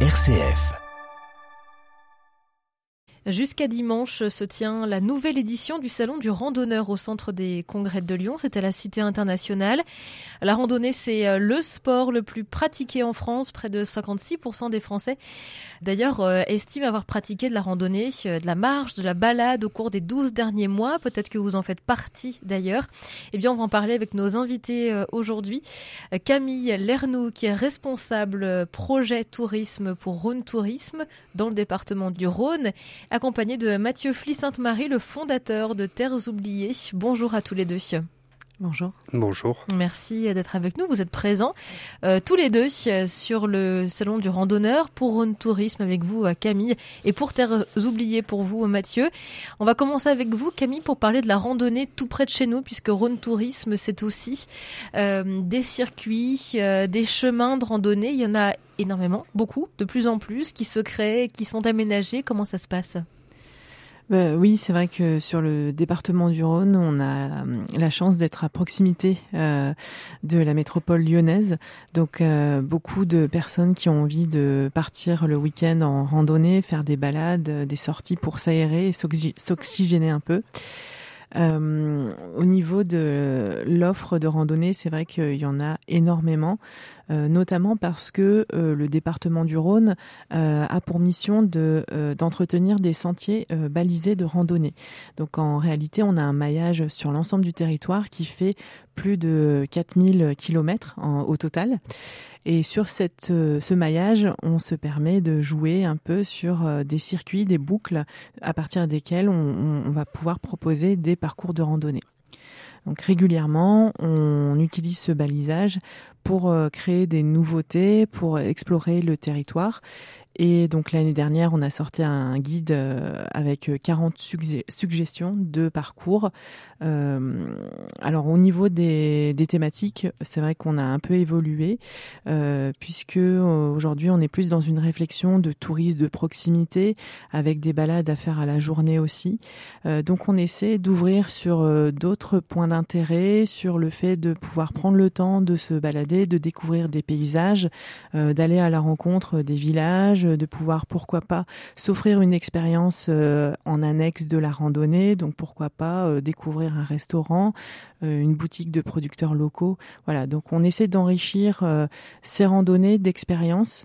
RCF. Jusqu'à dimanche se tient la nouvelle édition du Salon du randonneur au centre des congrès de Lyon. C'est à la Cité internationale. La randonnée, c'est euh, le sport le plus pratiqué en France. Près de 56% des Français, d'ailleurs, euh, estiment avoir pratiqué de la randonnée, euh, de la marche, de la balade au cours des 12 derniers mois. Peut-être que vous en faites partie d'ailleurs. Eh bien, on va en parler avec nos invités aujourd'hui. Camille Lernoux, qui est responsable projet tourisme pour Rhône Tourisme dans le département du Rhône accompagné de Mathieu Fly-Sainte-Marie, le fondateur de Terres oubliées. Bonjour à tous les deux. Bonjour. Bonjour. Merci d'être avec nous. Vous êtes présents euh, tous les deux euh, sur le salon du randonneur pour Rhône Tourisme avec vous, euh, Camille, et pour Terres oubliées pour vous, Mathieu. On va commencer avec vous, Camille, pour parler de la randonnée tout près de chez nous, puisque Rhône Tourisme, c'est aussi des circuits, des chemins de randonnée. Il y en a énormément, beaucoup, de plus en plus, qui se créent, qui sont aménagés. Comment ça se passe? Bah, oui, c'est vrai que sur le département du Rhône, on a euh, la chance d'être à proximité euh, de la métropole lyonnaise. Donc euh, beaucoup de personnes qui ont envie de partir le week-end en randonnée, faire des balades, des sorties pour s'aérer et s'oxygéner un peu. Euh, au niveau de l'offre de randonnée, c'est vrai qu'il y en a énormément, euh, notamment parce que euh, le département du Rhône a pour mission de d'entretenir des sentiers balisés de randonnée. Donc en réalité, on a un maillage sur l'ensemble du territoire qui fait plus de 4000 kilomètres au total. Et sur cette, euh, ce maillage, on se permet de jouer un peu sur euh, des circuits, des boucles, à partir desquels on, on va pouvoir proposer des parcours de randonnée. Donc régulièrement, on utilise ce balisage pour euh, créer des nouveautés, pour explorer le territoire et donc l'année dernière, on a sorti un guide euh, avec 40 suggestions de parcours. Euh, alors au niveau des, thématiques, c'est vrai qu'on a un peu évolué euh, puisque euh, aujourd'hui on est plus dans une réflexion de tourisme de proximité avec des balades à faire à la journée aussi. Euh, donc on essaie d'ouvrir sur d'autres points d'intérêt, sur le fait de pouvoir prendre le temps de se balader, de découvrir des paysages, d'aller à la rencontre des villages de pouvoir, pourquoi pas, s'offrir une expérience euh, en annexe de la randonnée. Donc pourquoi pas euh, découvrir un restaurant, euh, une boutique de producteurs locaux. Voilà, donc on essaie d'enrichir ces randonnées d'expériences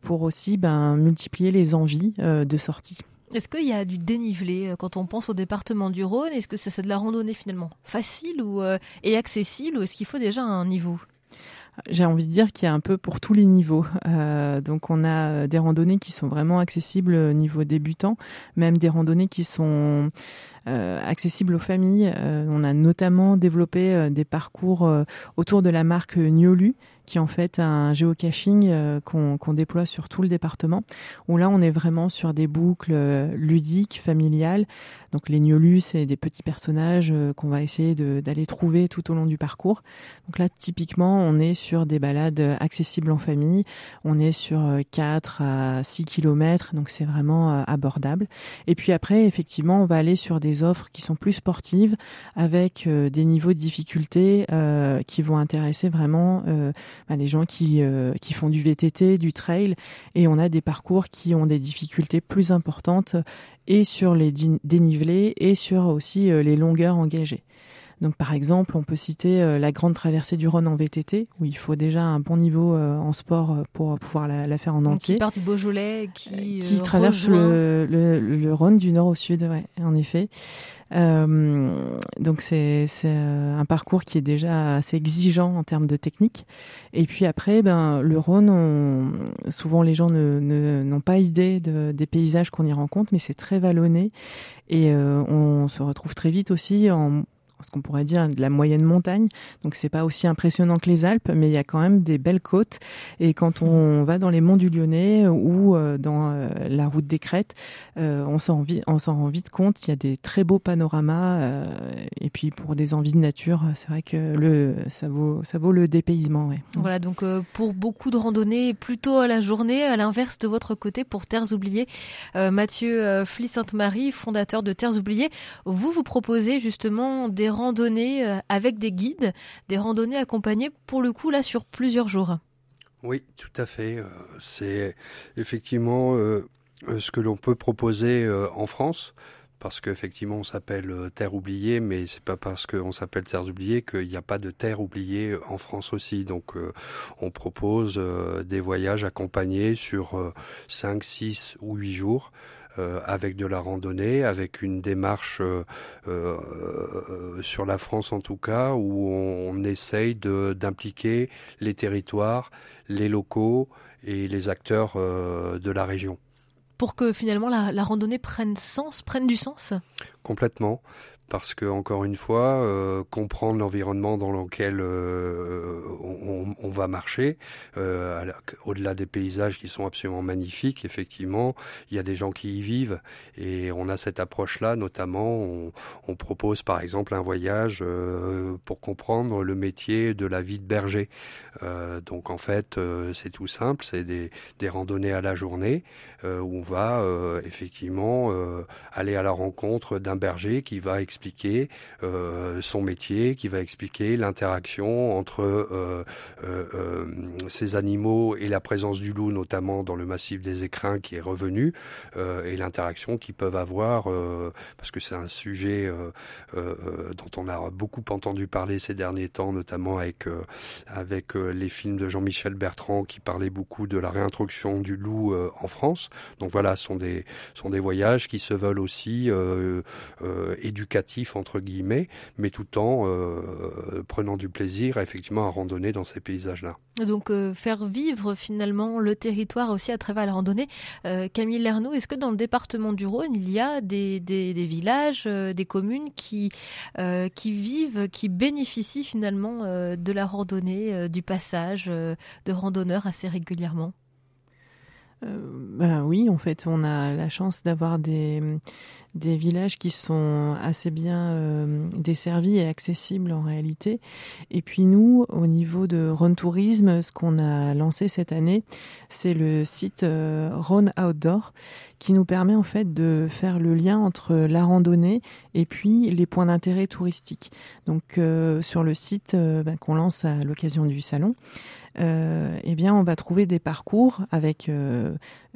pour aussi ben, multiplier les envies de sortie. Est-ce qu'il y a du dénivelé quand on pense au département du Rhône? Est-ce que c'est de la randonnée finalement facile ou, et accessible ou est-ce qu'il faut déjà un niveau? J'ai envie de dire qu'il y a un peu pour tous les niveaux. Euh, donc on a des randonnées qui sont vraiment accessibles au niveau débutant, même des randonnées qui sont euh, accessibles aux familles. Euh, on a notamment développé euh, des parcours euh, autour de la marque Niolu, qui est en fait un géocaching qu'on déploie sur tout le département, où là on est vraiment sur des boucles ludiques, familiales. Donc les Niolu, c'est des petits personnages qu'on va essayer d'aller trouver tout au long du parcours. Donc là, typiquement, on est sur des balades accessibles en famille. On est sur 4 à 6 kilomètres, donc c'est vraiment abordable. Et puis après, effectivement, on va aller sur des offres qui sont plus sportives, avec euh, des niveaux de difficulté euh, qui vont intéresser vraiment euh, bah, les gens qui, qui font du VTT, du trail, et on a des parcours qui ont des difficultés plus importantes et sur les dénivelés et sur aussi les longueurs engagées. Donc par exemple, on peut citer euh, la grande traversée du Rhône en VTT, où il faut déjà un bon niveau euh, en sport euh, pour pouvoir la, faire en entier. Qui part du Beaujolais, qui, qui traverse le, le, le, Rhône du nord au sud, ouais, en effet. Euh, donc c'est un parcours qui est déjà assez exigeant en termes de technique. Et puis après, ben le Rhône, on, souvent les gens ne n'ont pas idée de, des paysages qu'on y rencontre, mais c'est très vallonné et euh, on se retrouve très vite aussi en ce qu'on pourrait dire de la moyenne montagne. Donc c'est pas aussi impressionnant que les Alpes, mais il y a quand même des belles côtes. Et quand on va dans les monts du Lyonnais ou euh, dans euh, la route des Crêtes, euh, on s'en rend vite compte. Il y a des très beaux panoramas. et puis pour des envies de nature, c'est vrai que le ça vaut ça vaut le dépaysement. Voilà donc pour beaucoup de randonnées plutôt à la journée, à l'inverse de votre côté pour Terres oubliées, Mathieu Fly Sainte-Marie, fondateur de Terres oubliées, vous vous proposez justement des randonnées euh, avec des guides, des randonnées accompagnées pour le coup là sur plusieurs jours. Oui, tout à fait. C'est effectivement ce que l'on peut proposer en France parce qu'effectivement on s'appelle euh, Terre oubliée, mais c'est pas parce qu'on s'appelle Terre oubliée qu'il n'y a pas de terre oubliée en France aussi. Donc euh, on propose euh, des voyages accompagnés sur 5, 6 ou 8 jours. Avec de la randonnée, avec une démarche sur la France en tout cas, où on, on essaye d'impliquer les territoires, les locaux et les acteurs de la région. Pour que finalement la, la, randonnée prenne sens, prenne du sens? Complètement parce que encore une fois, euh, comprendre l'environnement dans lequel euh, on, on, va marcher, euh, au-delà des paysages qui sont absolument magnifiques, effectivement, il y a des gens qui y vivent et on a cette approche-là, notamment, on, on, propose par exemple un voyage euh, pour comprendre le métier de la vie de berger. Euh, donc en fait, c'est tout simple, c'est des, des, randonnées à la journée où on va effectivement aller à la rencontre d'un berger qui va expliquer euh, son métier, qui va expliquer l'interaction entre euh, euh, ces animaux et la présence du loup, notamment dans le massif des écrins qui est revenu, et l'interaction qu'ils peuvent avoir, parce que c'est un sujet dont on a beaucoup entendu parler ces derniers temps, notamment avec avec les films de Jean-Michel Bertrand qui parlaient beaucoup de la réintroduction du loup en France. Donc voilà, ce sont des voyages qui se veulent aussi éducatifs entre guillemets, mais tout en euh, prenant du plaisir effectivement à randonner dans ces paysages-là. Donc euh, faire vivre finalement le territoire aussi à travers la randonnée. Euh, Camille Lernoux, est-ce que dans le département du Rhône, il y a des villages, des communes qui, qui vivent, qui bénéficient finalement de la randonnée, du passage de randonneurs assez régulièrement? Ben oui, en fait, on a la chance d'avoir des, des villages qui sont assez bien euh, desservis et accessibles en réalité. Et puis nous, au niveau de Rhône Tourisme, ce qu'on a lancé cette année, c'est le site euh, Rhône Outdoor qui nous permet en fait de faire le lien entre la randonnée et puis les points d'intérêt touristiques. Donc euh, sur le site ben, qu'on lance à l'occasion du salon, eh bien on va trouver des parcours avec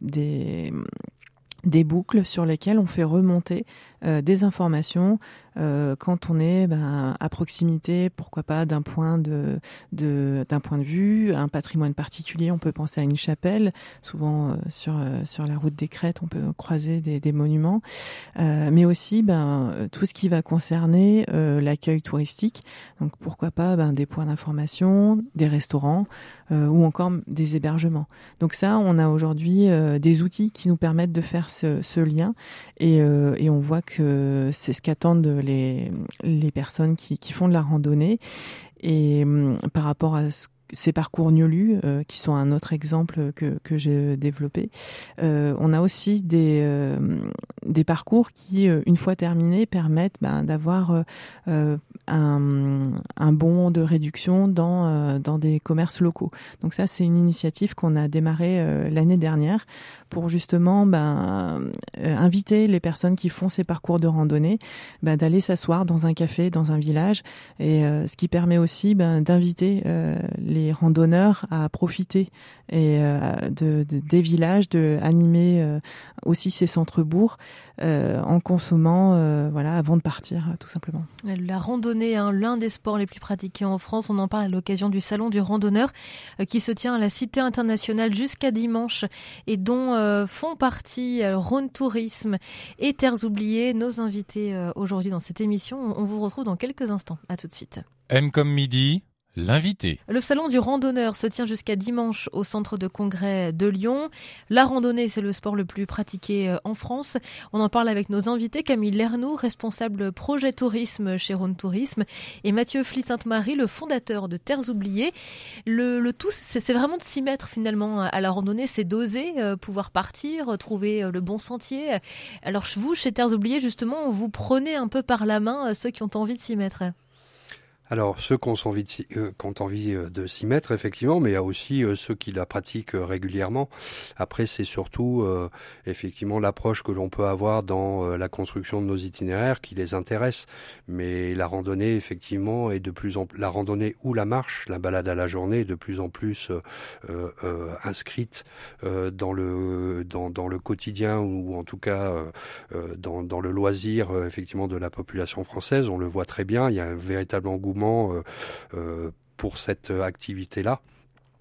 des des boucles sur lesquelles on fait remonter euh, des informations euh, quand on est ben, à proximité, pourquoi pas d'un point de d'un point de vue, un patrimoine particulier. On peut penser à une chapelle. Souvent euh, sur sur la route des crêtes, on peut croiser des, des monuments, mais aussi ben tout ce qui va concerner l'accueil touristique. Donc pourquoi pas ben, des points d'information, des restaurants ou encore des hébergements. Donc ça, on a aujourd'hui des outils qui nous permettent de faire ce, ce lien et, et on voit que c'est ce qu'attendent les, les personnes qui, qui font de la randonnée. Et hum, par rapport à ce ces parcours Niolu, euh, qui sont un autre exemple que, que j'ai développé. Euh, on a aussi des, euh, des parcours qui, euh, une fois terminés, permettent ben, d'avoir un, un bon de réduction dans, dans des commerces locaux. Donc ça, c'est une initiative qu'on a démarrée l'année dernière pour justement ben, inviter les personnes qui font ces parcours de randonnée ben, d'aller s'asseoir dans un café, dans un village, et ce qui permet aussi ben, d'inviter les randonneurs à profiter et euh, de, des villages, de animer euh, aussi ces centres-bourgs euh, en consommant, voilà, avant de partir, tout simplement. La randonnée, hein, l'un des sports les plus pratiqués en France. On en parle à l'occasion du salon du randonneur qui se tient à la Cité internationale jusqu'à dimanche et dont font partie Rhône Tourisme et Terres oubliées. Nos invités aujourd'hui dans cette émission. On vous retrouve dans quelques instants. À tout de suite. M comme midi. L'invité. Le salon du randonneur se tient jusqu'à dimanche au centre de congrès de Lyon. La randonnée, c'est le sport le plus pratiqué euh, en France. On en parle avec nos invités, Camille Lernoux, responsable projet tourisme chez Rhône Tourisme, et Mathieu Fli-Sainte-Marie, le fondateur de Terres Oubliées. Le, le tout, c'est vraiment de s'y mettre finalement à la randonnée, c'est d'oser euh, pouvoir partir, trouver euh, le bon sentier. Alors vous, chez Terres Oubliées, justement, vous prenez un peu par la main ceux qui ont envie de s'y mettre. Alors ceux qui ont envie de, euh, euh, de s'y mettre effectivement, mais il y a aussi euh, ceux qui la pratiquent régulièrement. Après c'est surtout effectivement l'approche que l'on peut avoir dans la construction de nos itinéraires qui les intéresse. Mais la randonnée effectivement est de plus en la randonnée ou la marche, la balade à la journée est de plus en plus inscrite dans le dans, dans le quotidien ou en tout cas dans, dans le loisir effectivement de la population française. On le voit très bien. Il y a un véritable engouement euh, euh, pour cette activité-là.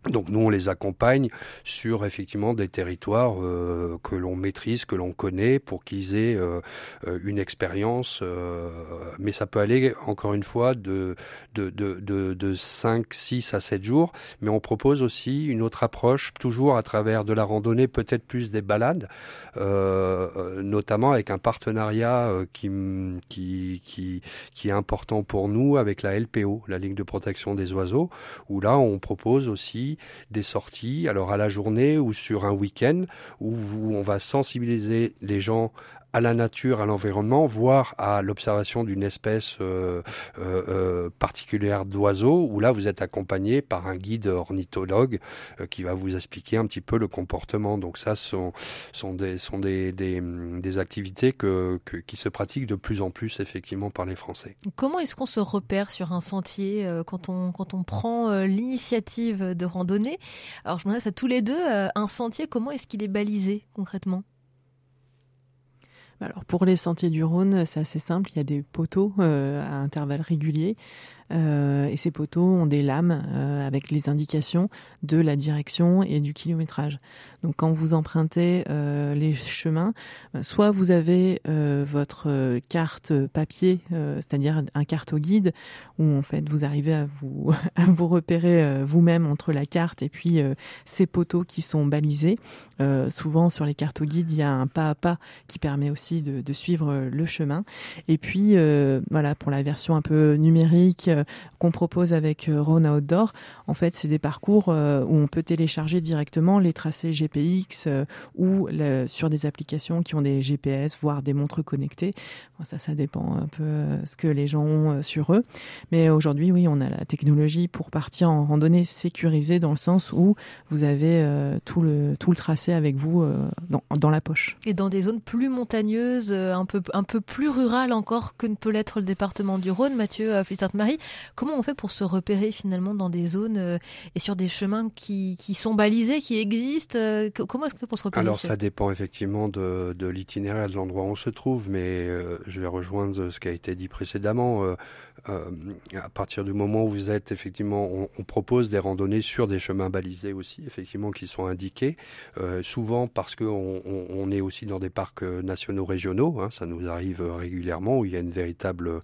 Donc nous on les accompagne sur effectivement des territoires euh, que l'on maîtrise, que l'on connaît, pour qu'ils aient euh, euh, une expérience. mais ça peut aller encore une fois de de, de, de, de 5, 6 à 7 jours. Mais on propose aussi une autre approche, toujours à travers de la randonnée, peut-être plus des balades, notamment avec un partenariat qui, qui, qui, qui est important pour nous avec la LPO, la Ligue de protection des oiseaux, où là on propose aussi des sorties, alors à la journée ou sur un week-end, où, on va sensibiliser les gens à la nature, à l'environnement, voire à l'observation d'une espèce euh, euh, euh, particulière d'oiseau, où là vous êtes accompagné par un guide ornithologue qui va vous expliquer un petit peu le comportement. Donc ça sont, sont, des, sont des, des, des activités que, qui se pratiquent de plus en plus effectivement par les Français. Comment est-ce qu'on se repère sur un sentier quand on, quand on prend l'initiative de randonnée? Alors je me à tous les deux, un sentier, comment est-ce qu'il est balisé concrètement? Alors pour les sentiers du Rhône, c'est assez simple. Il y a des poteaux euh, à intervalles réguliers euh, et ces poteaux ont des lames euh, avec les indications de la direction et du kilométrage. Donc quand vous empruntez euh, les chemins, soit vous avez votre carte papier, c'est-à-dire un carte guide, où en fait vous arrivez à vous à vous repérer vous-même entre la carte et puis ces poteaux qui sont balisés. souvent sur les cartes guides, il y a un pas à pas qui permet aussi de, de suivre le chemin. Et puis voilà pour la version un peu numérique euh, qu'on propose avec euh, Rhône Outdoor, en fait, c'est des parcours euh, où on peut télécharger directement les tracés GPX ou sur des applications qui ont des GPS, voire des montres connectées. ça, ça dépend un peu ce que les gens ont sur eux. Mais aujourd'hui, oui, on a la technologie pour partir en randonnée sécurisée dans le sens où vous avez tout le tout le tracé avec vous dans, la poche. Et dans des zones plus montagneuses, un peu un peu plus rurales encore que ne peut l'être le département du Rhône, Mathieu Flissart-Marie, Comment on fait pour se repérer finalement dans des zones euh, et sur des chemins qui, qui sont balisés, qui existent euh, Comment est-ce qu'on fait pour se repérer Alors ça dépend effectivement de, de l'itinéraire, de l'endroit où on se trouve, mais euh, je vais rejoindre ce qui a été dit précédemment. à partir du moment où vous êtes effectivement, on, on, propose des randonnées sur des chemins balisés aussi, effectivement, qui sont indiqués. souvent parce qu'on on, on, est aussi dans des parcs nationaux régionaux, hein, ça nous arrive régulièrement où il y a une véritable,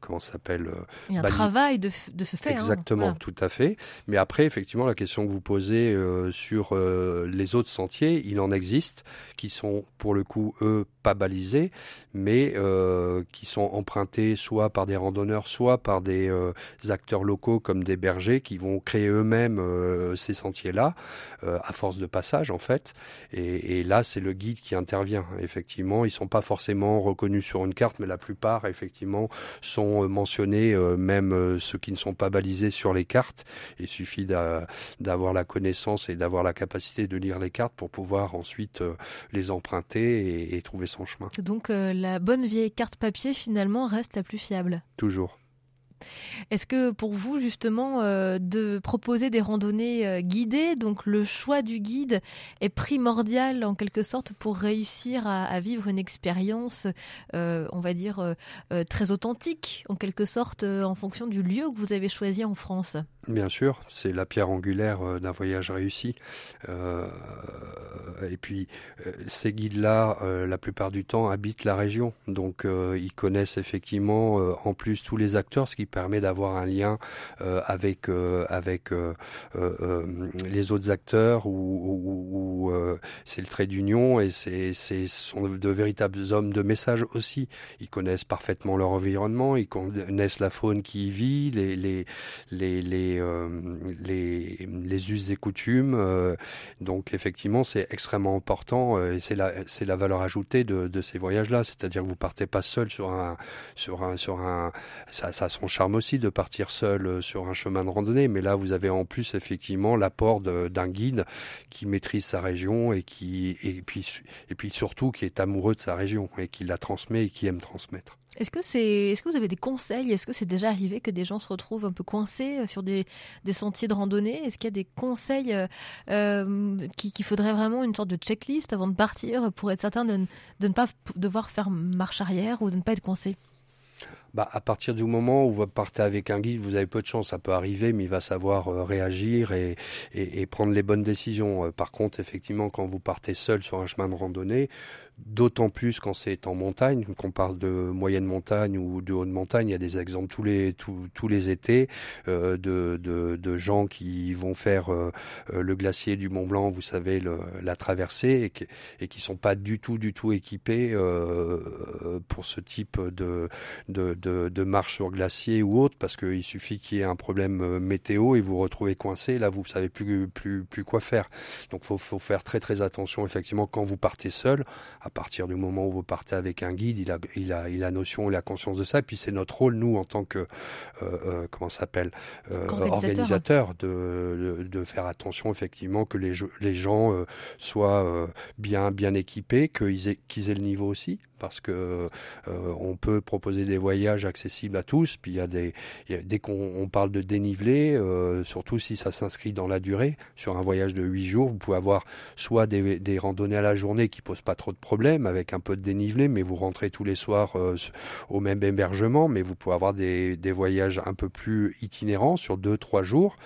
comment s'appelle euh, Il y a un travail de, de ce fait. Hein, Exactement, tout à fait. Mais après, effectivement, la question que vous posez euh, sur euh, les autres sentiers, il en existe qui sont pour le coup, eux, pas balisés, mais qui sont empruntés soit par des randonneurs, soit par des acteurs locaux comme des bergers qui vont créer eux-mêmes ces sentiers-là, à force de passage en fait. Et, et là, c'est le guide qui intervient. Effectivement, ils sont pas forcément reconnus sur une carte, mais la plupart, effectivement, sont mentionnés euh, même euh, ceux qui ne sont pas balisés sur les cartes. Il suffit d'avoir la connaissance et d'avoir la capacité de lire les cartes pour pouvoir ensuite euh, les emprunter et trouver son chemin. Donc la bonne vieille carte papier finalement reste la plus fiable. Toujours. Est-ce que pour vous, justement, euh, de proposer des randonnées euh, guidées, donc le choix du guide est primordial en quelque sorte pour réussir à, vivre une expérience, euh, on va dire, très authentique, en quelque sorte, en fonction du lieu que vous avez choisi en France? Bien sûr, c'est la pierre angulaire d'un voyage réussi. et puis, ces guides-là, la plupart du temps, habitent la région. Donc, ils connaissent effectivement, en plus, tous les acteurs, ce qui permet d'avoir un lien euh, avec euh, avec euh, les autres acteurs ou, c'est le trait d'union et c'est sont de véritables hommes de message aussi. Ils connaissent parfaitement leur environnement, ils connaissent la faune qui y vit, les les les les les, us et coutumes. donc effectivement, c'est extrêmement important et c'est la c'est la valeur ajoutée de, de ces voyages-là. C'est-à-dire que vous partez pas seul sur un sur un sur un ça, ça son charme aussi de partir seul sur un chemin de randonnée, mais là vous avez en plus effectivement l'apport d'un guide qui maîtrise sa région et qui et puis et puis surtout qui est amoureux de sa région et qui la transmet et qui aime transmettre. Est-ce que c'est, est-ce que vous avez des conseils? Est-ce que c'est déjà arrivé que des gens se retrouvent un peu coincés euh, sur des, des sentiers de randonnée? Est-ce qu'il y a des conseils euh, euh qu'il faudrait vraiment une sorte de checklist avant de partir pour être certain de ne pas devoir faire marche arrière ou de ne pas être coincé? Bah, à partir du moment où vous partez avec un guide, vous avez peu de chance. Ça peut arriver, mais il va savoir euh, réagir et, et, prendre les bonnes décisions. Euh, par contre, effectivement, quand vous partez seul sur un chemin de randonnée, d'autant plus quand c'est en montagne, qu'on parle de moyenne montagne ou de haute montagne, il y a des exemples tous les tous, tous les étés euh, de, de, de, gens qui vont faire euh, le glacier du Mont Blanc, vous savez, la traversée, et qui, et qui sont pas du tout du tout équipés euh, pour ce type de, de de, marche sur glacier ou autre, parce qu'il suffit qu'il y ait un problème euh, météo et vous retrouvez coincé. Là, vous savez plus plus plus quoi faire. Donc, faut faut faire très très attention effectivement quand vous partez seul. Partir du moment où vous partez avec un guide, il a il a il a notion, il a conscience de ça. Et puis c'est notre rôle nous en tant que euh, euh, comment s'appelle euh, organisateur, de, de, de faire attention effectivement que les les gens euh, soient euh, bien bien équipés, qu'ils aient qu'ils aient le niveau aussi parce que euh, on peut proposer des voyages accessibles à tous. Puis il y a des, y a, dès qu'on parle de dénivelé, euh, surtout si ça s'inscrit dans la durée, sur un voyage de huit jours, vous pouvez avoir soit des, des, randonnées à la journée qui posent pas trop de problèmes avec un peu de dénivelé, mais vous rentrez tous les soirs euh, au même hébergement, mais vous pouvez avoir des, des voyages un peu plus itinérants sur deux trois jours,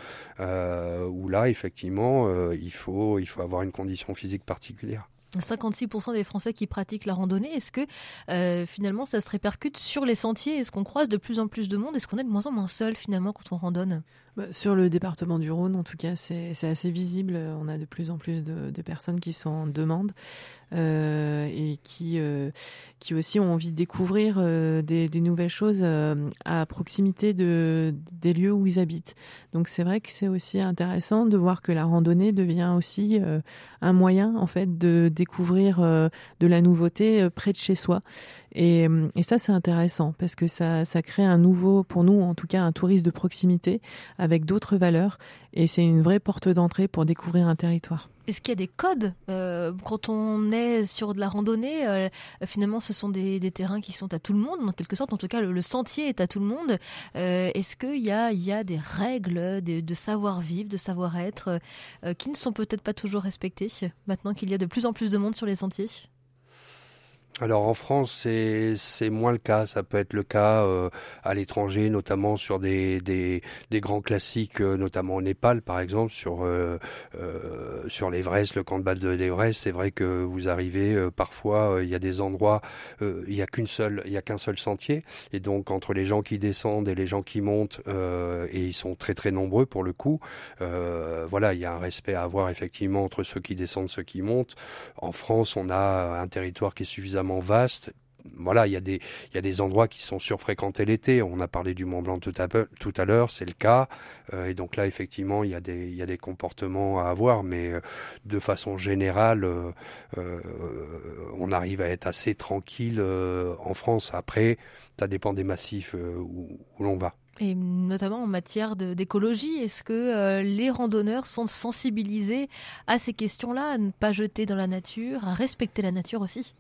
euh, où là effectivement euh, il faut il faut avoir une condition physique particulière. 56% des Français qui pratiquent la randonnée. Est-ce que euh, finalement ça se répercute sur les sentiers? Est-ce qu'on croise de plus en plus de monde? Est-ce qu'on est de moins en moins seul finalement quand on randonne? Sur le département du Rhône, en tout cas, c'est assez visible. On a de plus en plus de, de personnes qui sont en demande euh, et qui, euh, qui aussi ont envie de découvrir euh, des, des, nouvelles choses euh, à proximité de, des lieux où ils habitent. Donc c'est vrai que c'est aussi intéressant de voir que la randonnée devient aussi euh, un moyen en fait de découvrir de la nouveauté près de chez soi. Et, et ça c'est intéressant parce que ça, ça crée un nouveau, pour nous en tout cas, un tourisme de proximité avec d'autres valeurs et c'est une vraie porte d'entrée pour découvrir un territoire. Est-ce qu'il y a des codes euh, quand on est sur de la randonnée euh, Finalement, ce sont des, des, terrains qui sont à tout le monde, en quelque sorte. En tout cas, le, sentier est à tout le monde. Euh, Est-ce qu'il y a, y a des règles de, de savoir-vivre, de savoir-être, qui ne sont peut-être pas toujours respectées maintenant qu'il y a de plus en plus de monde sur les sentiers? Alors en France, c'est moins le cas. Ça peut être le cas euh, à l'étranger, notamment sur des, des, des grands classiques, euh, notamment au Népal, par exemple, sur euh, euh sur l'Everest, le camp de base de l'Everest. C'est vrai que vous arrivez euh, parfois, il y a des endroits, il y a qu'une seule, il y a qu'un seul sentier, et donc entre les gens qui descendent et les gens qui montent, et ils sont très très nombreux pour le coup. voilà, il y a un respect à avoir effectivement entre ceux qui descendent, ceux qui montent. En France, on a un territoire qui est suffisamment vaste. Voilà, il y a des y a des endroits qui sont surfréquentés l'été. On a parlé du Mont Blanc tout à tout à l'heure, c'est le cas. Euh, et donc là, effectivement, il y a des y a des comportements à avoir, mais euh, de façon générale, euh, on arrive à être assez tranquille en France. Après, ça dépend des massifs où, l'on va. Et notamment en matière d'écologie, est-ce que les randonneurs sont sensibilisés à ces questions-là, à ne pas jeter dans la nature, à respecter la nature aussi?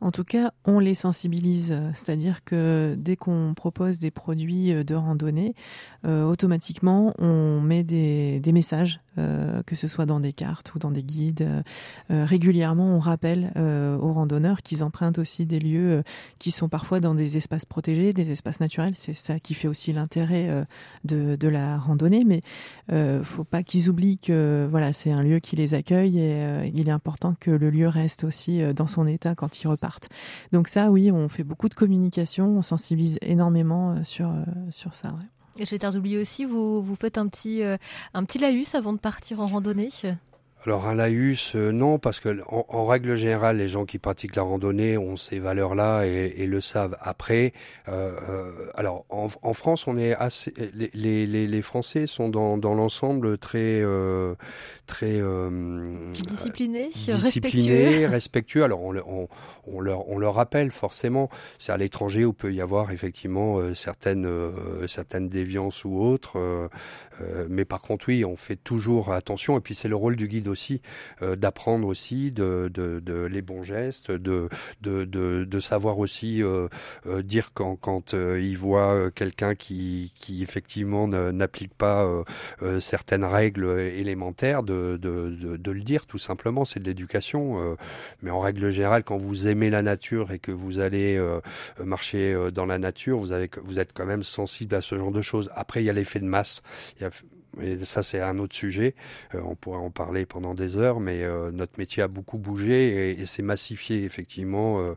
En tout cas, on les sensibilise, c'est-à-dire que dès qu'on propose des produits de randonnée, euh, automatiquement, on met des messages, euh, que ce soit dans des cartes ou dans des guides. Euh, régulièrement, on rappelle euh, aux randonneurs qu'ils empruntent aussi des lieux euh, qui sont parfois dans des espaces protégés, des espaces naturels. C'est ça qui fait aussi l'intérêt euh, de, de, la randonnée, mais euh, faut pas qu'ils oublient que voilà, c'est un lieu qui les accueille et il est important que le lieu reste aussi dans son état quand ils repartent partent. Donc ça, oui, on fait beaucoup de communication, on sensibilise énormément sur, sur ça. Ouais. Et je vais oublier aussi, vous, vous faites un petit, euh, un petit laïus avant de partir en randonnée alors un laïus, euh, non, parce que en, en, règle générale, les gens qui pratiquent la randonnée ont ces valeurs-là et, et, le savent. Après, euh, euh, alors en, en, France, on est assez, les, les, les Français sont dans, dans l'ensemble très très discipliné, discipliné, respectueux. Alors on, on, on, leur on leur rappelle forcément, c'est à l'étranger où peut y avoir effectivement certaines certaines déviances ou autres, mais par contre oui, on fait toujours attention. Et puis c'est le rôle du guide aussi d'apprendre aussi de, les bons gestes, de de, savoir aussi dire quand quand il voit quelqu'un qui qui effectivement n'applique pas euh, euh, certaines règles élémentaires, de, le dire tout simplement, c'est de l'éducation. Euh, mais en règle générale, quand vous aimez la nature et que vous allez marcher dans la nature, vous, avez, vous êtes quand même sensible à ce genre de choses. Après, il y a l'effet de masse. Et ça c'est un autre sujet, euh, on pourrait en parler pendant des heures, mais euh, notre métier a beaucoup bougé et, et c'est massifié effectivement. Euh,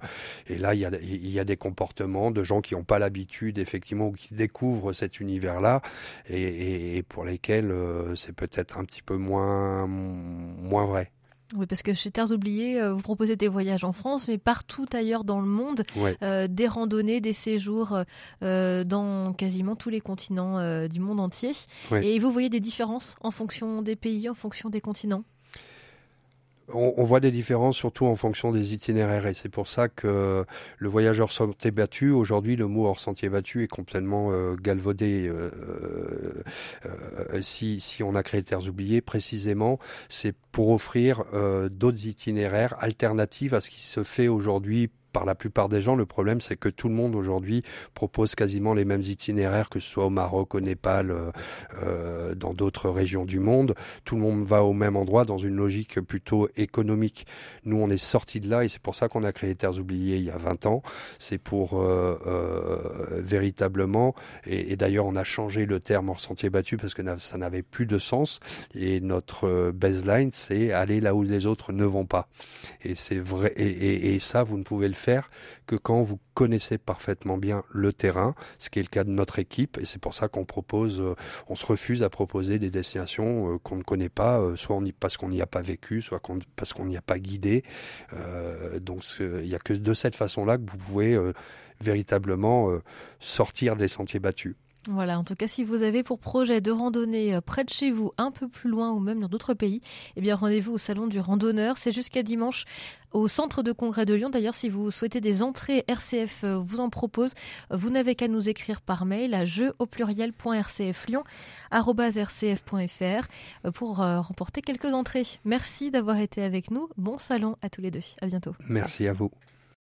et là, il y, a, y a des comportements de gens qui n'ont pas l'habitude effectivement ou qui découvrent cet univers-là et, et, pour lesquels c'est peut-être un petit peu moins moins vrai. Oui, parce que chez Terres Oubliées, euh, vous proposez des voyages en France, mais partout ailleurs dans le monde, euh, des randonnées, des séjours euh, dans quasiment tous les continents du monde entier. Et vous voyez des différences en fonction des pays, en fonction des continents? On, voit des différences surtout en fonction des itinéraires et c'est pour ça que le voyageur hors sentier battu, aujourd'hui le mot hors sentier battu est complètement euh, galvaudé. Euh, euh, si, si on a créé Terres oubliées, précisément, c'est pour offrir d'autres itinéraires alternatifs à ce qui se fait aujourd'hui par la plupart des gens, le problème, c'est que tout le monde aujourd'hui propose quasiment les mêmes itinéraires, que ce soit au Maroc, au Népal, euh, euh, dans d'autres régions du monde. Tout le monde va au même endroit dans une logique plutôt économique. Nous, on est sorti de là et c'est pour ça qu'on a créé Terres oubliées il y a 20 ans. C'est pour euh, véritablement, et, d'ailleurs, on a changé le terme hors sentier battu parce que ça n'avait plus de sens. Et notre baseline, c'est aller là où les autres ne vont pas. Et c'est vrai. Et, et ça, vous ne pouvez le que quand vous connaissez parfaitement bien le terrain, ce qui est le cas de notre équipe, et c'est pour ça qu'on propose, euh, on se refuse à proposer des destinations euh, qu'on ne connaît pas, euh, soit parce qu'on n'y a pas vécu, soit parce qu'on n'y a pas guidé. donc il n'y a que de cette façon-là que vous pouvez véritablement sortir des sentiers battus. Voilà, en tout cas, si vous avez pour projet de randonner euh, près de chez vous, un peu plus loin ou même dans d'autres pays, eh bien rendez-vous au salon du randonneur. C'est jusqu'à dimanche au centre de congrès de Lyon. D'ailleurs, si vous souhaitez des entrées, RCF euh, vous en propose. Vous n'avez qu'à nous écrire par mail à jeu au pluriel.rcflyon@rcf.fr euh, pour remporter quelques entrées. Merci d'avoir été avec nous. Bon salon à tous les deux. À bientôt. Merci. à vous.